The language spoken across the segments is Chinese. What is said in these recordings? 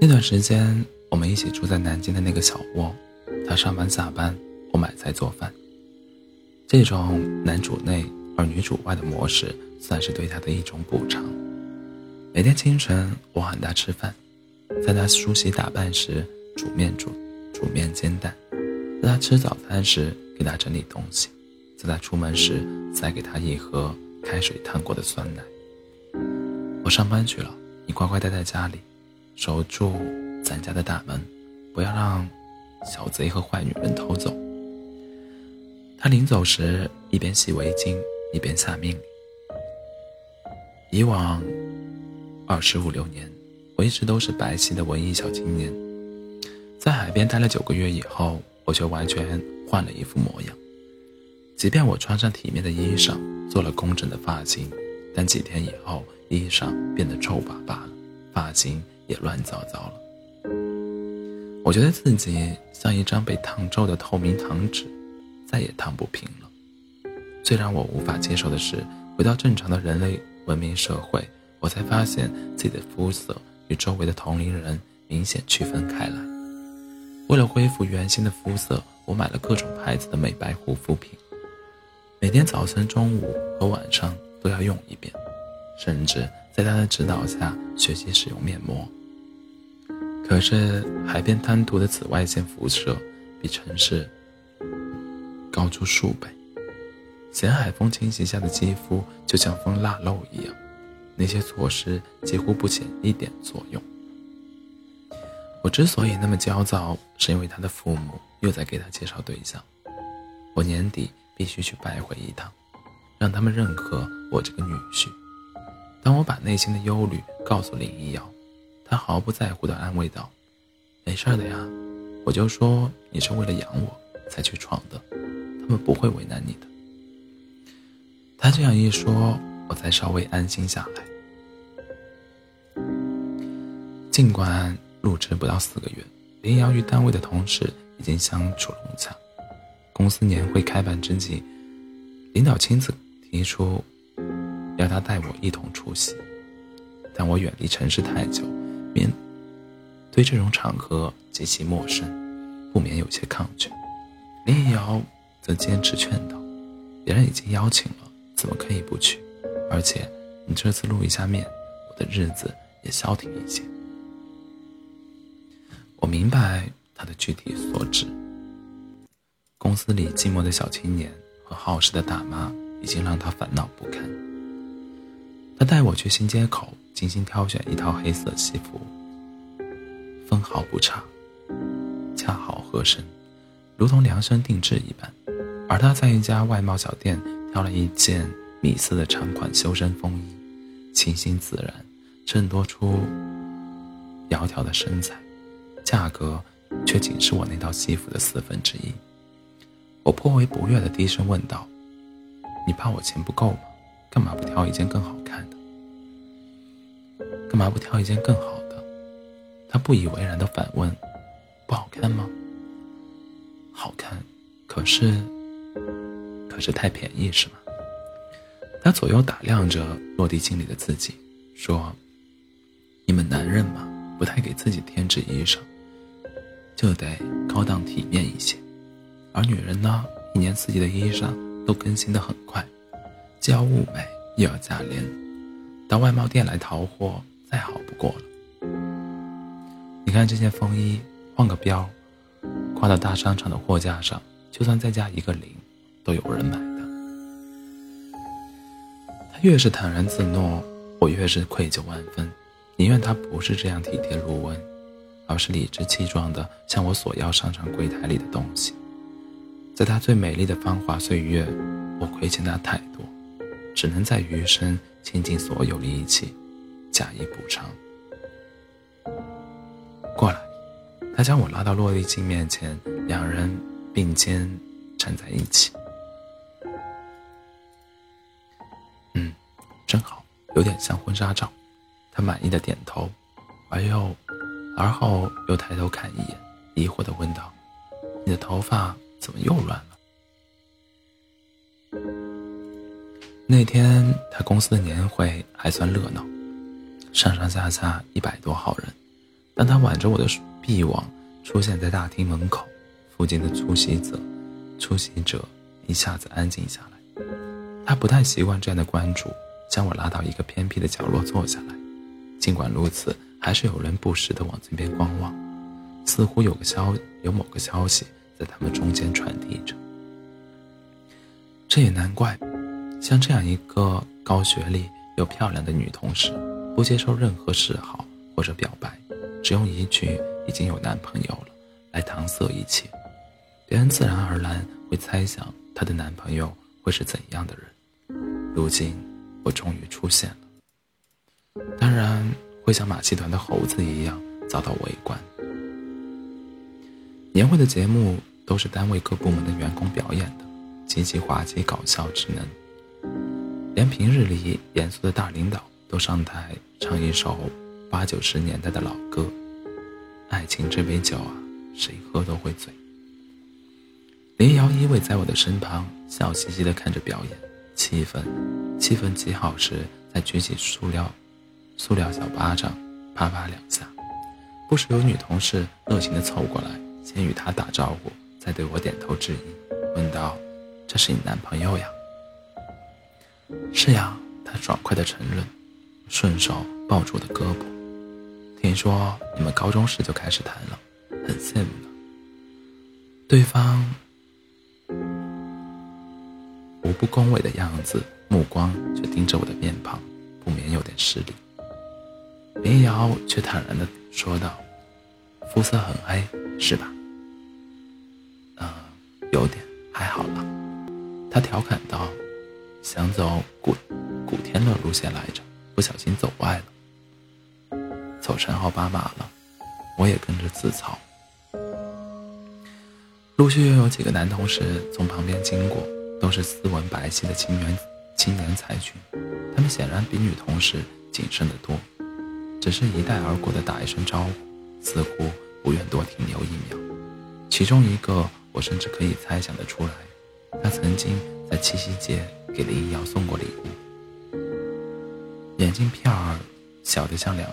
那段时间，我们一起住在南京的那个小窝，他上班下班，我买菜做饭。这种男主内而女主外的模式，算是对他的一种补偿。每天清晨，我喊他吃饭，在他梳洗打扮时煮面煮煮面煎蛋，在他吃早餐时给他整理东西，在他出门时塞给他一盒开水烫过的酸奶。我上班去了，你乖乖待在家里，守住咱家的大门，不要让小贼和坏女人偷走。他临走时一边系围巾一边下命令。以往二十五六年，我一直都是白皙的文艺小青年，在海边待了九个月以后，我却完全换了一副模样。即便我穿上体面的衣裳，做了工整的发型，但几天以后，衣裳变得皱巴巴，发型也乱糟糟了。我觉得自己像一张被烫皱的透明糖纸。再也烫不平了。最让我无法接受的是，回到正常的人类文明社会，我才发现自己的肤色与周围的同龄人明显区分开来。为了恢复原先的肤色，我买了各种牌子的美白护肤品，每天早晨、中午和晚上都要用一遍，甚至在他的指导下学习使用面膜。可是海边滩涂的紫外线辐射比城市。高出数倍，咸海风侵袭下的肌肤就像封腊肉一样，那些措施几乎不起一点作用。我之所以那么焦躁，是因为他的父母又在给他介绍对象，我年底必须去拜会一趟，让他们认可我这个女婿。当我把内心的忧虑告诉林一瑶，他毫不在乎地安慰道：“没事的呀，我就说你是为了养我才去闯的。”他们不会为难你的。他这样一说，我才稍微安心下来。尽管入职不到四个月，林瑶与单位的同事已经相处融洽。公司年会开办之际，领导亲自提出要他带我一同出席。但我远离城市太久，面对这种场合极其陌生，不免有些抗拒。林瑶。则坚持劝道：“别人已经邀请了，怎么可以不去？而且你这次露一下面，我的日子也消停一些。”我明白他的具体所指。公司里寂寞的小青年和好事的大妈已经让他烦恼不堪。他带我去新街口，精心挑选一套黑色西服，分毫不差，恰好合身，如同量身定制一般。而他在一家外贸小店挑了一件米色的长款修身风衣，清新自然，衬托出窈窕的身材，价格却仅是我那套西服的四分之一。我颇为不悦地低声问道：“你怕我钱不够吗？干嘛不挑一件更好看的？干嘛不挑一件更好的？”他不以为然地反问：“不好看吗？好看，可是……”可是太便宜是吗？他左右打量着落地镜里的自己，说：“你们男人嘛，不太给自己添置衣裳，就得高档体面一些；而女人呢，一年四季的衣裳都更新的很快，既要物美又要价廉，到外贸店来淘货再好不过了。你看这件风衣，换个标，挂到大商场的货架上，就算再加一个零。”都有人买的。他越是坦然自若，我越是愧疚万分，宁愿他不是这样体贴入微，而是理直气壮地向我索要商场柜台里的东西。在他最美丽的芳华岁月，我亏欠他太多，只能在余生倾尽所有力气，假意补偿。过来，他将我拉到落地镜面前，两人并肩站在一起。嗯真好，有点像婚纱照。他满意的点头，而又，而后又抬头看一眼，疑惑的问道：“你的头发怎么又乱了？”那天他公司的年会还算热闹，上上下下一百多号人，当他挽着我的臂膀出现在大厅门口，附近的出席者，出席者一下子安静下来。他不太习惯这样的关注，将我拉到一个偏僻的角落坐下来。尽管如此，还是有人不时地往这边观望，似乎有个消有某个消息在他们中间传递着。这也难怪，像这样一个高学历又漂亮的女同事，不接受任何示好或者表白，只用一句“已经有男朋友了”来搪塞一切，别人自然而然会猜想她的男朋友会是怎样的人。如今，我终于出现了，当然。会像马戏团的猴子一样遭到围观。年会的节目都是单位各部门的员工表演的，极其滑稽搞笑之能。连平日里严肃的大领导都上台唱一首八九十年代的老歌：“爱情这杯酒啊，谁喝都会醉。”林瑶依偎在我的身旁，笑嘻嘻地看着表演，气氛气氛极好时，再举起塑料。塑料小巴掌，啪啪两下，不时有女同事热情地凑过来，先与他打招呼，再对我点头致意，问道：“这是你男朋友呀？”“是呀。”他爽快地承认，顺手抱住我的胳膊。“听说你们高中时就开始谈了，很羡慕呢。”对方无不恭维的样子，目光却盯着我的面庞，不免有点失礼。林瑶却坦然的说道：“肤色很黑，是吧？”“嗯，有点，还好了。”他调侃道：“想走古古天乐路线来着，不小心走歪了，走成奥巴马了。”我也跟着自嘲。陆续又有几个男同事从旁边经过，都是斯文白皙的青年青年才俊，他们显然比女同事谨慎得多。只是一带而过的打一声招呼，似乎不愿多停留一秒。其中一个，我甚至可以猜想得出来，他曾经在七夕节给林瑶送过礼物。眼镜片儿小的像两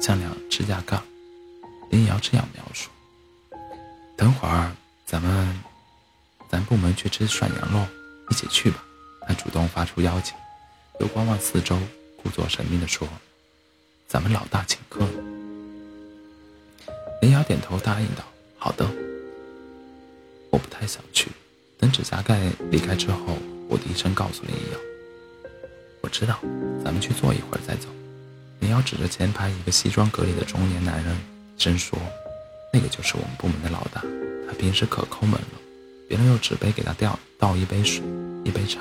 像两指甲盖。林瑶这样描述：“等会儿咱们咱部门去吃涮羊肉，一起去吧。”他主动发出邀请，又观望四周，故作神秘地说。咱们老大请客。林瑶点头答应道：“好的。”我不太想去。等指甲盖离开之后，我低声告诉林瑶：“我知道，咱们去坐一会儿再走。”林瑶指着前排一个西装革履的中年男人，真说：“那个就是我们部门的老大，他平时可抠门了。别人用纸杯给他倒倒一杯水、一杯茶，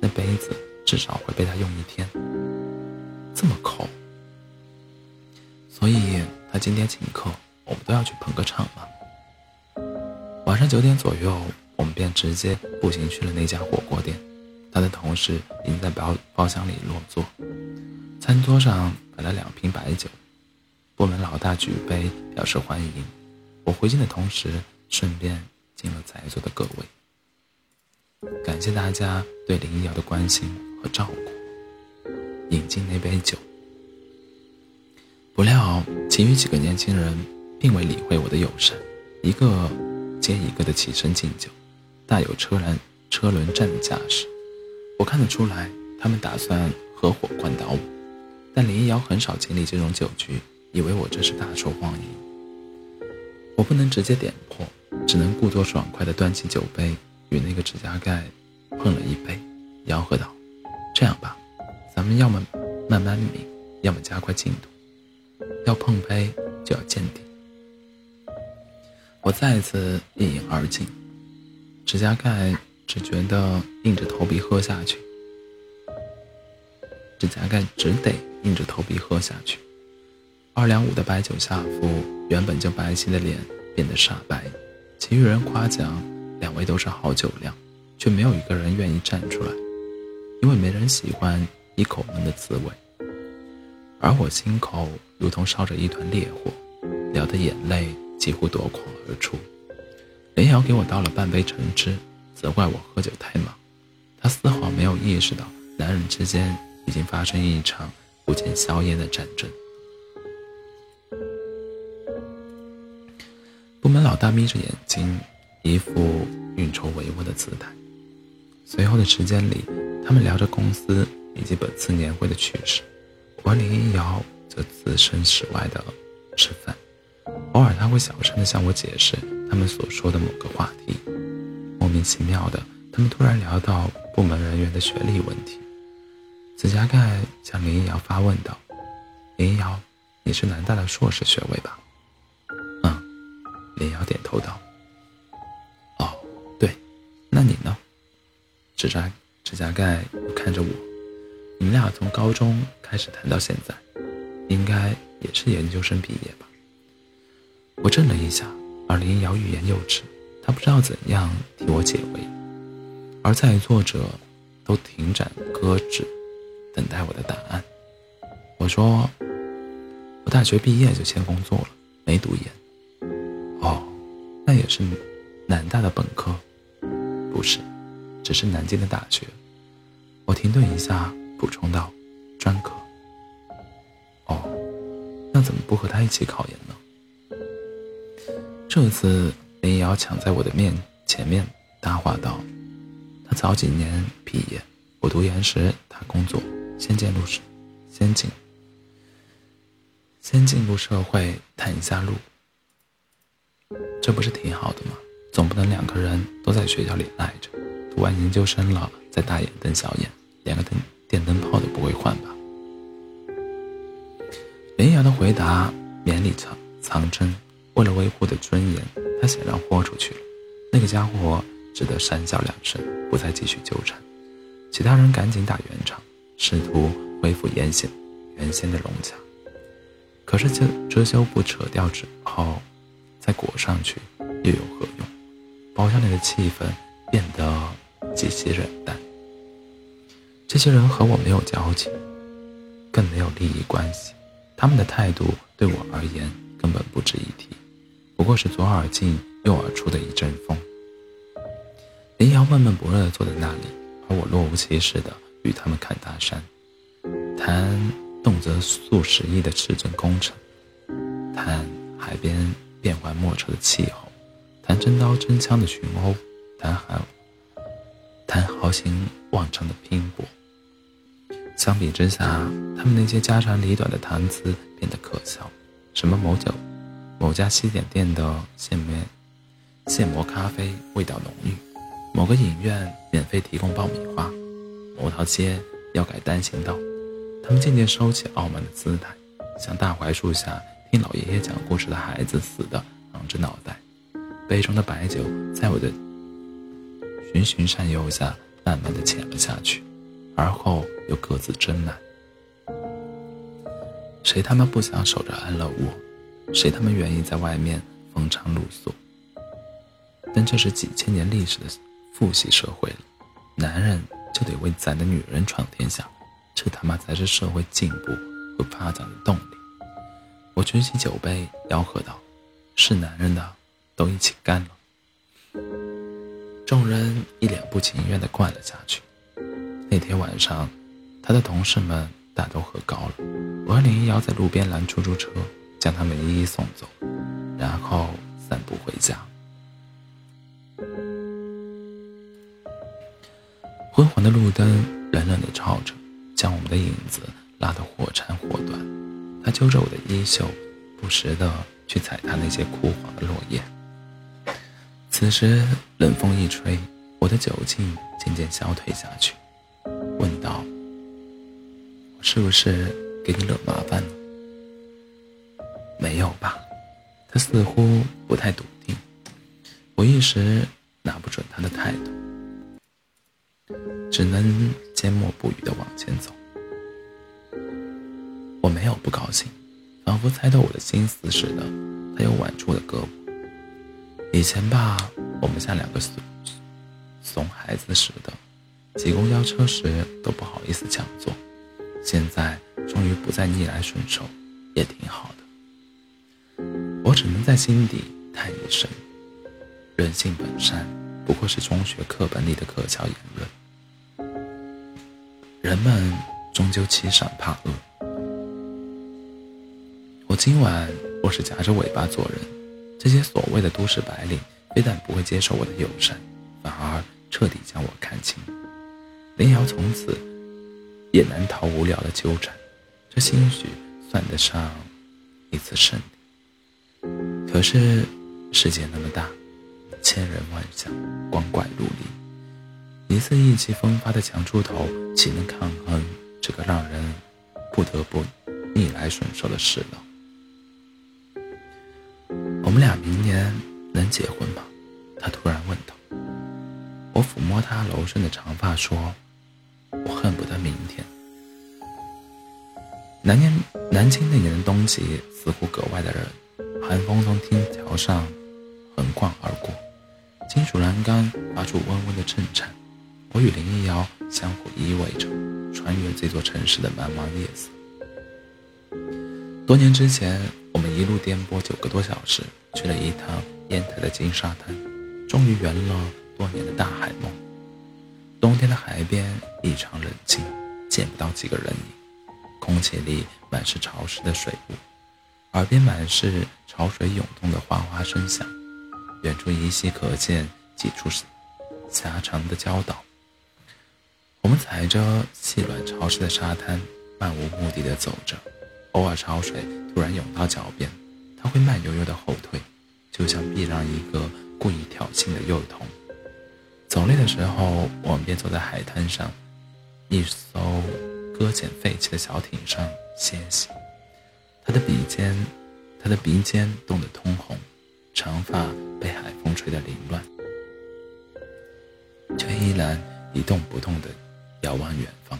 那杯子至少会被他用一天。这么抠。”所以他今天请客，我们都要去捧个场嘛。晚上九点左右，我们便直接步行去了那家火锅店。他的同事已经在包包厢里落座，餐桌上摆了两瓶白酒。部门老大举杯表示欢迎，我回敬的同时，顺便敬了在座的各位，感谢大家对林瑶的关心和照顾。饮尽那杯酒。不料，其余几个年轻人并未理会我的友善，一个接一个的起身敬酒，大有车轮车轮战的架势。我看得出来，他们打算合伙灌倒我。但林瑶很少经历这种酒局，以为我这是大受欢迎。我不能直接点破，只能故作爽快地端起酒杯，与那个指甲盖碰了一杯，吆喝道：“这样吧，咱们要么慢慢抿，要么加快进度。”要碰杯就要见底。我再次一饮而尽，指甲盖只觉得硬着头皮喝下去，指甲盖只得硬着头皮喝下去。二两五的白酒下腹，原本就白皙的脸变得煞白。其余人夸奖两位都是好酒量，却没有一个人愿意站出来，因为没人喜欢一口闷的滋味。而我心口如同烧着一团烈火，聊得眼泪几乎夺眶而出。林瑶给我倒了半杯橙汁，责怪我喝酒太猛，他丝毫没有意识到，男人之间已经发生一场不见硝烟的战争。部门老大眯着眼睛，一副运筹帷幄的姿态。随后的时间里，他们聊着公司以及本次年会的趣事，而林一瑶则置身事外的吃饭。偶尔，他会小声的向我解释他们所说的某个话题。莫名其妙的，他们突然聊到部门人员的学历问题。紫霞盖向林一瑶发问道：“林一瑶，你是南大的硕士学位吧？”“嗯。”林瑶点头道。“哦，对，那你呢？”指甲指甲盖看着我：“你们俩从高中开始谈到现在，应该也是研究生毕业吧？”我怔了一下，而林瑶欲言又止，他不知道怎样替我解围，而在座者都停展搁置。等待我的答案。我说：“我大学毕业就先工作了，没读研。”哦，那也是南大的本科？不是，只是南京的大学。我停顿一下，补充道：“专科。”哦，那怎么不和他一起考研呢？这次林瑶抢在我的面前面搭话道：“他早几年毕业，我读研时他工作。”先进入社，先进，先进入社会探一下路，这不是挺好的吗？总不能两个人都在学校里赖着，读完研究生了再大眼瞪小眼，连个灯电灯泡都不会换吧？林瑶的回答绵里藏藏针，为了维护的尊严，他显然豁出去了。那个家伙只得讪笑两声，不再继续纠缠。其他人赶紧打圆场。试图恢复原先原先的融洽，可是这遮羞布扯掉之后，再裹上去又有何用？包厢里的气氛变得极其冷淡。这些人和我没有交集，更没有利益关系，他们的态度对我而言根本不值一提，不过是左耳进右耳出的一阵风。林瑶闷闷不乐地坐在那里，而我若无其事的。与他们侃大山，谈动辄数十亿的市政工程，谈海边变幻莫测的气候，谈真刀真枪的群殴，谈豪谈豪情万丈的拼搏。相比之下，他们那些家长里短的谈资变得可笑。什么某酒、某家西点店的现面现磨咖啡味道浓郁，某个影院免费提供爆米花。某条街要改单行道，他们渐渐收起傲慢的姿态，像大槐树下听老爷爷讲故事的孩子似的昂着脑袋。杯中的白酒在我的循循善诱下，慢慢的潜了下去，而后又各自斟满。谁他妈不想守着安乐窝？谁他妈愿意在外面风餐露宿？但这是几千年历史的父系社会了，男人。就得为咱的女人闯天下，这他妈才是社会进步和发展的动力。我举起酒杯，吆喝道：“是男人的，都一起干了！”众人一脸不情愿地灌了下去。那天晚上，他的同事们大都喝高了，我和林一瑶在路边拦出租车，将他们一一送走，然后散步回家。昏黄的路灯冷冷地照着，将我们的影子拉得或长或短。他揪着我的衣袖，不时地去踩踏那些枯黄的落叶。此时冷风一吹，我的酒劲渐渐消退下去，问道：“是不是给你惹麻烦了？”“没有吧？”他似乎不太笃定。我一时拿不准他的态度。只能缄默不语地往前走。我没有不高兴，仿佛猜透我的心思似的，他又挽住了胳膊。以前吧，我们像两个怂怂孩子似的，挤公交车时都不好意思抢座。现在终于不再逆来顺受，也挺好的。我只能在心底叹一声：人性本善，不过是中学课本里的可笑言论。人们终究欺善怕恶。我今晚若是夹着尾巴做人，这些所谓的都市白领，非但不会接受我的友善，反而彻底将我看清。林瑶从此也难逃无聊的纠缠，这兴许算得上一次胜利。可是世界那么大，千人万象，光怪陆离，一次意气风发的强出头，岂能抗衡这个让人不得不逆来顺受的事呢？我们俩明年能结婚吗？他突然问道。我抚摸他柔顺的长发，说：“我恨不得明天。”南年南京那年的冬季似乎格外的冷，寒风从天桥上横贯而过，金属栏杆发出嗡嗡的震颤。我与林一瑶相互依偎着，穿越这座城市的茫茫夜色。多年之前，我们一路颠簸九个多小时，去了一趟烟台的金沙滩，终于圆了多年的大海梦。冬天的海边异常冷清，见不到几个人影，空气里满是潮湿的水雾，耳边满是潮水涌动的哗哗声响，远处依稀可见几处狭长的礁岛。我们踩着细软潮湿的沙滩，漫无目的地走着。偶尔潮水突然涌到脚边，他会慢悠悠的后退，就像避让一个故意挑衅的幼童。走累的时候，我们便坐在海滩上，一艘搁浅废弃的小艇上歇息。他的鼻尖，他的鼻尖冻得通红，长发被海风吹得凌乱，却依然一动不动地遥望远方。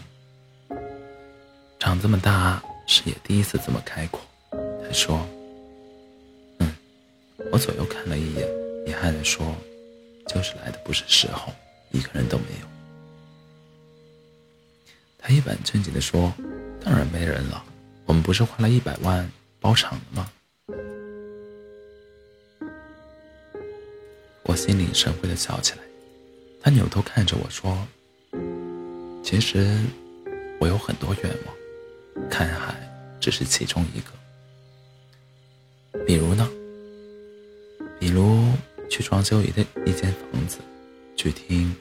长这么大。视野第一次这么开阔，他说：“嗯。”我左右看了一眼，遗憾地说：“就是来的不是时候，一个人都没有。”他一本正经地说：“当然没人了，我们不是花了一百万包场了吗？”我心领神会的笑起来。他扭头看着我说：“其实我有很多愿望。”看海只是其中一个，比如呢？比如去装修一的一间房子，去听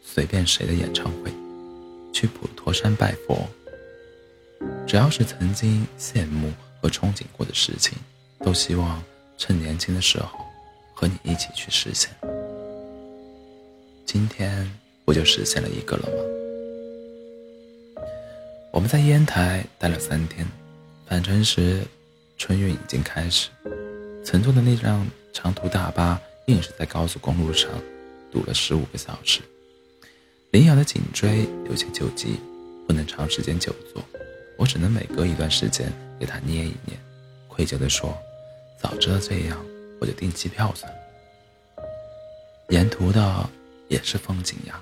随便谁的演唱会，去普陀山拜佛。只要是曾经羡慕和憧憬过的事情，都希望趁年轻的时候和你一起去实现。今天不就实现了一个了吗？我们在烟台待了三天，返程时，春运已经开始，乘坐的那辆长途大巴硬是在高速公路上堵了十五个小时。林瑶的颈椎有些旧疾，不能长时间久坐，我只能每隔一段时间给他捏一捏，愧疚地说：“早知道这样，我就订机票算了。”沿途的也是风景呀。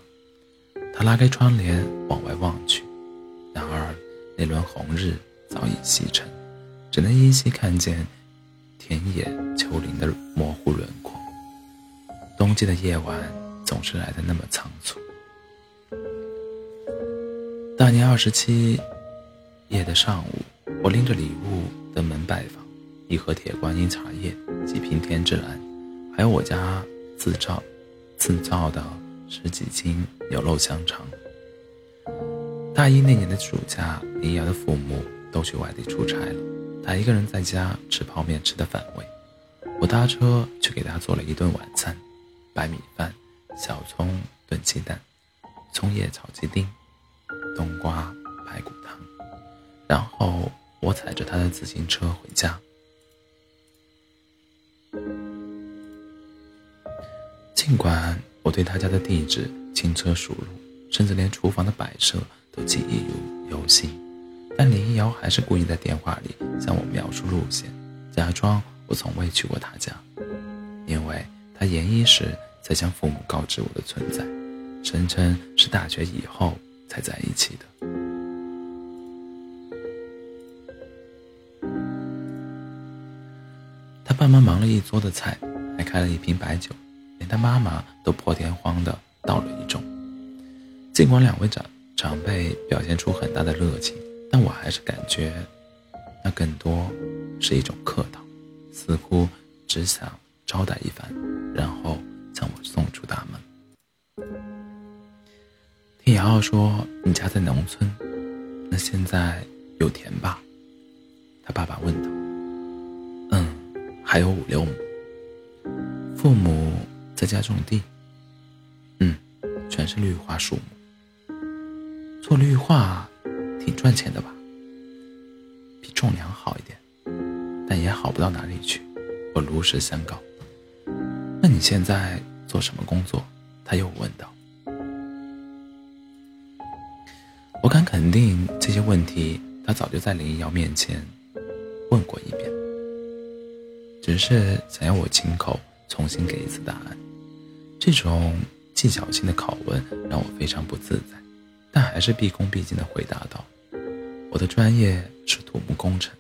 他拉开窗帘往外望去。然而，那轮红日早已西沉，只能依稀看见田野、丘陵的模糊轮廓。冬季的夜晚总是来的那么仓促。大年二十七夜的上午，我拎着礼物登门拜访：一盒铁观音茶叶，几瓶天之蓝，还有我家自造、自造的十几斤牛肉香肠。大一那年的暑假，林瑶的父母都去外地出差了，她一个人在家吃泡面，吃的反胃。我搭车去给她做了一顿晚餐：白米饭、小葱炖鸡蛋、葱叶炒鸡丁、冬瓜。然后我踩着他的自行车回家。尽管我对他家的地址轻车熟路，甚至连厨房的摆设。都记忆犹犹新，但林一瑶还是故意在电话里向我描述路线，假装我从未去过他家，因为他研一时才向父母告知我的存在，声称是大学以后才在一起的。爸妈忙了一桌的菜，还开了一瓶白酒，连他妈妈都破天荒的倒了一盅。尽管两位长。长辈表现出很大的热情，但我还是感觉，那更多是一种客套，似乎只想招待一番，然后将我送出大门。听瑶瑶说你家在农村，那现在有田吧？他爸爸问道。还有五六亩。父母在家种地。嗯，全是绿化树木。做绿化挺赚钱的吧？比种粮好一点，但也好不到哪里去。我如实相告。那你现在做什么工作？他又问道。我敢肯定，这些问题他早就在林瑶面前问过一遍，只是想要我亲口重新给一次答案。这种技巧性的拷问让我非常不自在，但还是毕恭毕敬地回答道：“我的专业是土木工程，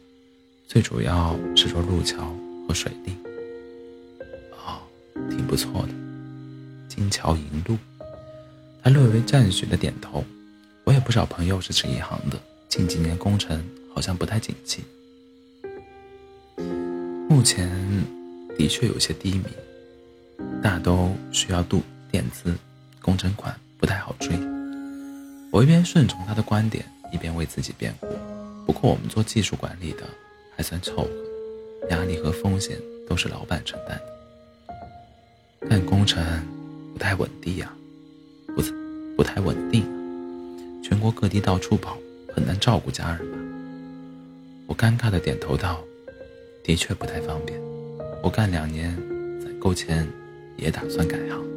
最主要是做路桥和水利。”哦，挺不错的，金桥银路。他略微赞许的点头。我有不少朋友是这一行的，近几年工程好像不太景气，目前的确有些低迷。大都需要度垫资，工程款不太好追。我一边顺从他的观点，一边为自己辩护。不过我们做技术管理的还算凑合，压力和风险都是老板承担的。干工程不太稳定呀，不不太稳定，全国各地到处跑，很难照顾家人吧？我尴尬的点头道：“的确不太方便。我干两年，攒够钱。”也打算改行。